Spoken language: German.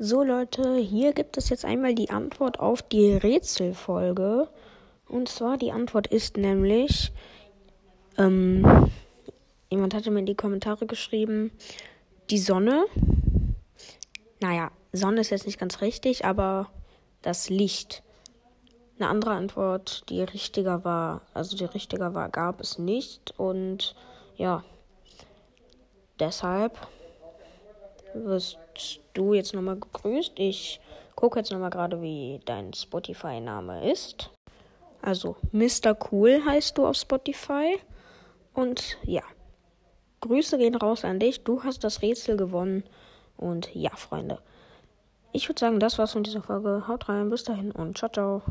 So Leute, hier gibt es jetzt einmal die Antwort auf die Rätselfolge. Und zwar die Antwort ist nämlich, ähm, jemand hatte mir in die Kommentare geschrieben, die Sonne. Naja, Sonne ist jetzt nicht ganz richtig, aber das Licht. Eine andere Antwort, die richtiger war, also die richtiger war, gab es nicht. Und ja, deshalb wirst du jetzt nochmal gegrüßt. Ich gucke jetzt nochmal gerade, wie dein Spotify-Name ist. Also Mr. Cool heißt du auf Spotify. Und ja, Grüße gehen raus an dich. Du hast das Rätsel gewonnen. Und ja, Freunde. Ich würde sagen, das war's von dieser Folge. Haut rein, bis dahin und ciao, ciao.